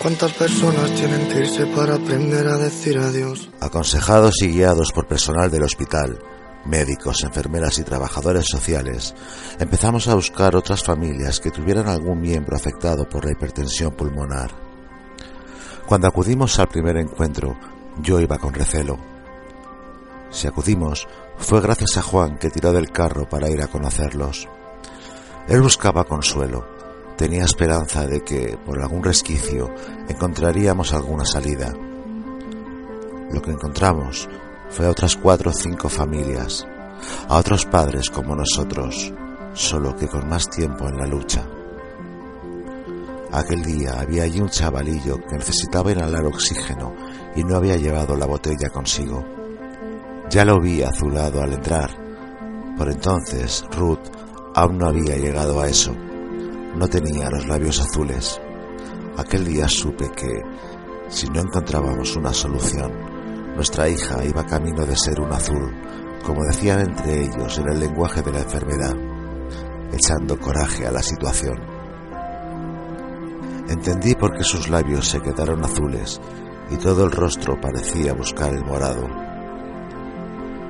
¿Cuántas personas tienen que irse para aprender a decir adiós? Aconsejados y guiados por personal del hospital, médicos, enfermeras y trabajadores sociales, empezamos a buscar otras familias que tuvieran algún miembro afectado por la hipertensión pulmonar. Cuando acudimos al primer encuentro, yo iba con recelo. Si acudimos, fue gracias a Juan que tiró del carro para ir a conocerlos. Él buscaba consuelo tenía esperanza de que, por algún resquicio, encontraríamos alguna salida. Lo que encontramos fue a otras cuatro o cinco familias, a otros padres como nosotros, solo que con más tiempo en la lucha. Aquel día había allí un chavalillo que necesitaba inhalar oxígeno y no había llevado la botella consigo. Ya lo vi azulado al entrar. Por entonces, Ruth aún no había llegado a eso. No tenía los labios azules. Aquel día supe que, si no encontrábamos una solución, nuestra hija iba camino de ser un azul, como decían entre ellos en el lenguaje de la enfermedad, echando coraje a la situación. Entendí por qué sus labios se quedaron azules y todo el rostro parecía buscar el morado.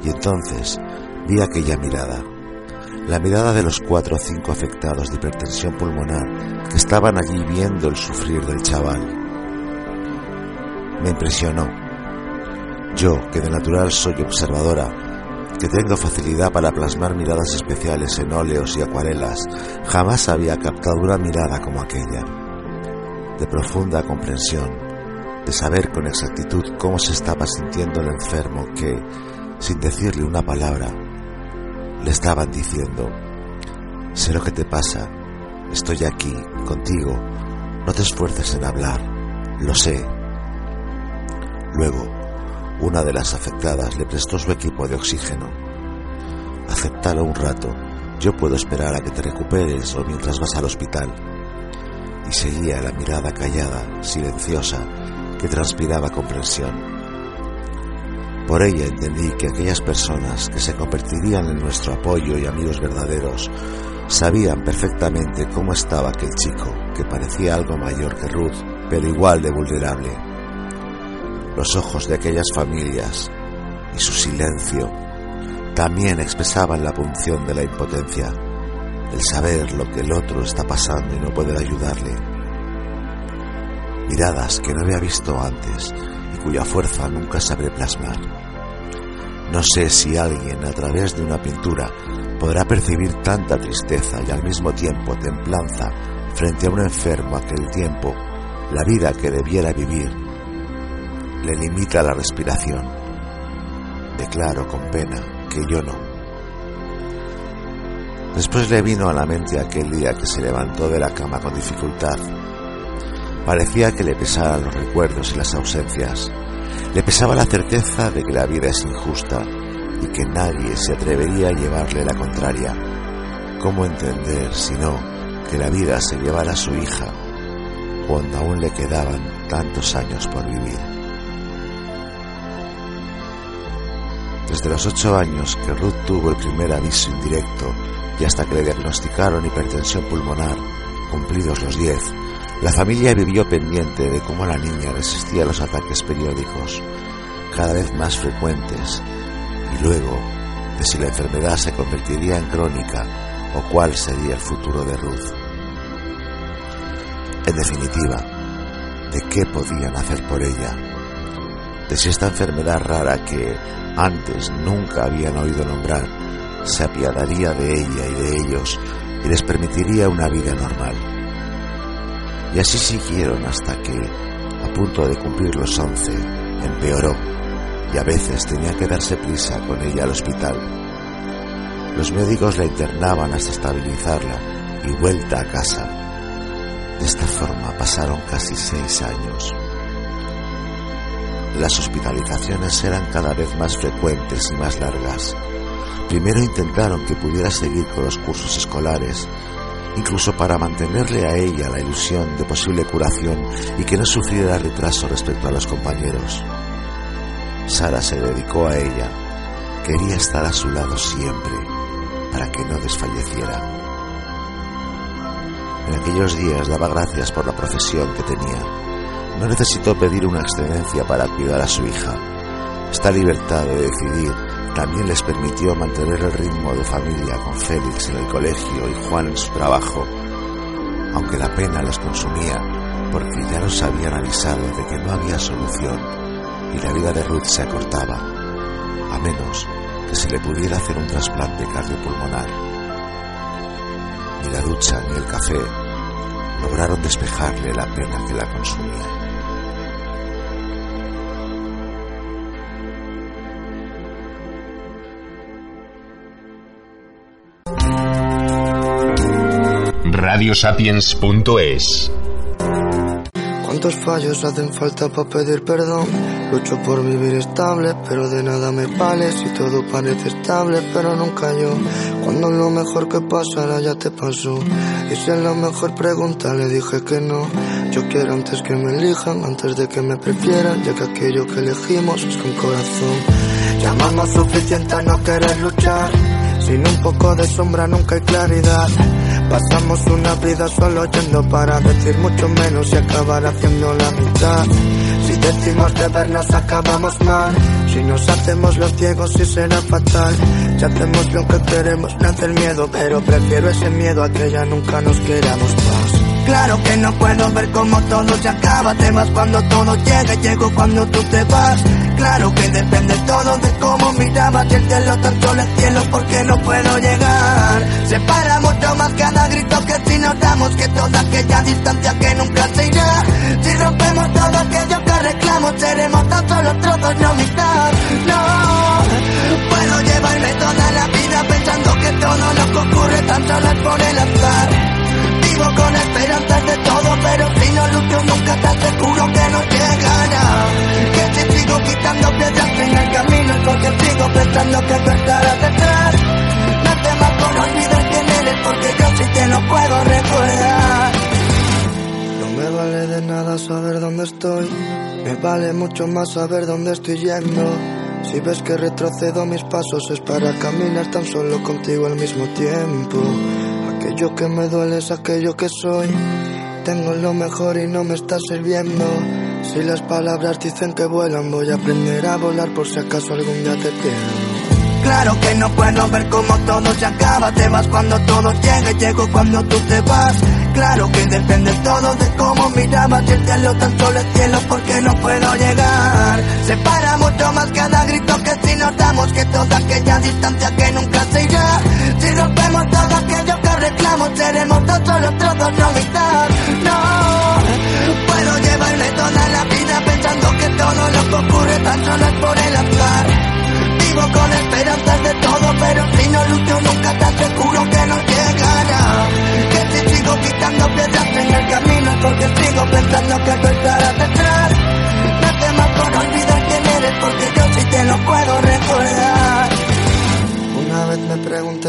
Y entonces vi aquella mirada la mirada de los cuatro o cinco afectados de hipertensión pulmonar que estaban allí viendo el sufrir del chaval. Me impresionó. Yo, que de natural soy observadora, que tengo facilidad para plasmar miradas especiales en óleos y acuarelas, jamás había captado una mirada como aquella, de profunda comprensión, de saber con exactitud cómo se estaba sintiendo el enfermo que, sin decirle una palabra, le estaban diciendo, sé lo que te pasa, estoy aquí, contigo, no te esfuerces en hablar, lo sé. Luego, una de las afectadas le prestó su equipo de oxígeno. Acéptalo un rato, yo puedo esperar a que te recuperes o mientras vas al hospital. Y seguía la mirada callada, silenciosa, que transpiraba comprensión. Por ella entendí que aquellas personas que se convertirían en nuestro apoyo y amigos verdaderos sabían perfectamente cómo estaba aquel chico, que parecía algo mayor que Ruth, pero igual de vulnerable. Los ojos de aquellas familias y su silencio también expresaban la punción de la impotencia, el saber lo que el otro está pasando y no poder ayudarle. Miradas que no había visto antes cuya fuerza nunca sabré plasmar. No sé si alguien a través de una pintura podrá percibir tanta tristeza y al mismo tiempo templanza frente a un enfermo a que el tiempo, la vida que debiera vivir, le limita la respiración. Declaro con pena que yo no. Después le vino a la mente aquel día que se levantó de la cama con dificultad. Parecía que le pesaran los recuerdos y las ausencias le pesaba la certeza de que la vida es injusta y que nadie se atrevería a llevarle la contraria. ¿Cómo entender, si no, que la vida se llevara a su hija cuando aún le quedaban tantos años por vivir? Desde los ocho años que Ruth tuvo el primer aviso indirecto y hasta que le diagnosticaron hipertensión pulmonar, cumplidos los diez, la familia vivió pendiente de cómo la niña resistía los ataques periódicos, cada vez más frecuentes, y luego de si la enfermedad se convertiría en crónica o cuál sería el futuro de Ruth. En definitiva, de qué podían hacer por ella, de si esta enfermedad rara que antes nunca habían oído nombrar se apiadaría de ella y de ellos y les permitiría una vida normal. Y así siguieron hasta que, a punto de cumplir los once, empeoró. y a veces tenía que darse prisa con ella al hospital. Los médicos la internaban hasta estabilizarla y vuelta a casa. De esta forma pasaron casi seis años. Las hospitalizaciones eran cada vez más frecuentes y más largas. Primero intentaron que pudiera seguir con los cursos escolares, incluso para mantenerle a ella la ilusión de posible curación y que no sufriera retraso respecto a los compañeros. Sara se dedicó a ella. Quería estar a su lado siempre, para que no desfalleciera. En aquellos días daba gracias por la profesión que tenía. No necesitó pedir una excedencia para cuidar a su hija. Esta libertad de decidir también les permitió mantener el ritmo de familia con Félix en el colegio y Juan en su trabajo, aunque la pena los consumía porque ya nos habían avisado de que no había solución y la vida de Ruth se acortaba, a menos que se le pudiera hacer un trasplante cardiopulmonar. Ni la ducha ni el café lograron despejarle la pena que la consumía. radiosapiens.es ¿Cuántos fallos hacen falta para pedir perdón? Lucho por vivir estable, pero de nada me vale si todo parece estable, pero nunca yo. Cuando lo mejor que pasará ya te pasó. Es lo mejor pregunta, le dije que no. Yo quiero antes que me elijan, antes de que me prefieran, ya que aquello que elegimos es con corazón. Llamamos suficiente a no querer luchar. Sin un poco de sombra nunca hay claridad. Pasamos una vida solo yendo para decir mucho menos y acabar haciendo la mitad. Si decimos de vernos acabamos mal. Si nos hacemos los ciegos sí será fatal. Si hacemos lo que queremos nace el miedo, pero prefiero ese miedo a que ya nunca nos queramos más. Claro que no puedo ver cómo todo se acaba, te vas cuando todo llega, llego cuando tú te vas. Claro que depende todo de cómo mirabas y el cielo tan solo el cielo porque no puedo llegar. Toda aquella distancia que nunca se irá. Si rompemos todo aquello que reclamo, seremos tan solo trozos, no. Vale mucho más saber dónde estoy yendo. Si ves que retrocedo mis pasos es para caminar tan solo contigo al mismo tiempo. Aquello que me duele es aquello que soy. Tengo lo mejor y no me está sirviendo. Si las palabras dicen que vuelan, voy a aprender a volar por si acaso algún día te pierdo. Claro que no puedo ver cómo todo se acaba, te vas cuando todo llegue, llego cuando tú te vas. Claro que depende todo de cómo mirabas y el cielo tan solo el cielo porque no puedo llegar. Separa mucho más cada grito que si notamos que toda aquella distancia que nunca se irá. Si rompemos todo aquello que reclamo, seremos tan solo trozos, no mitad. No, puedo llevarme toda la vida pensando que todo lo que ocurre tan solo es por el azar. Esperanzas de todo, pero si no lucho nunca te aseguro que no llegará. Que si sigo quitando piedras en el camino porque sigo pensando que tú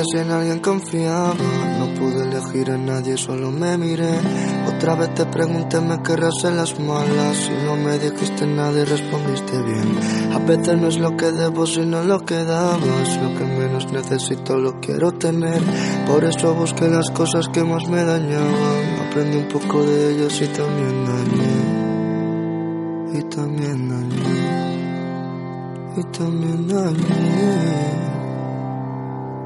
si en alguien confiaba, no pude elegir a nadie, solo me miré. Otra vez te pregunté, ¿me querrás en las malas? Si no me dijiste nada y respondiste bien. A veces no es lo que debo, sino lo que dabas. Lo que menos necesito lo quiero tener. Por eso busqué las cosas que más me dañaban. Aprendí un poco de ellos y también dañé. Y también dañé. Y también dañé.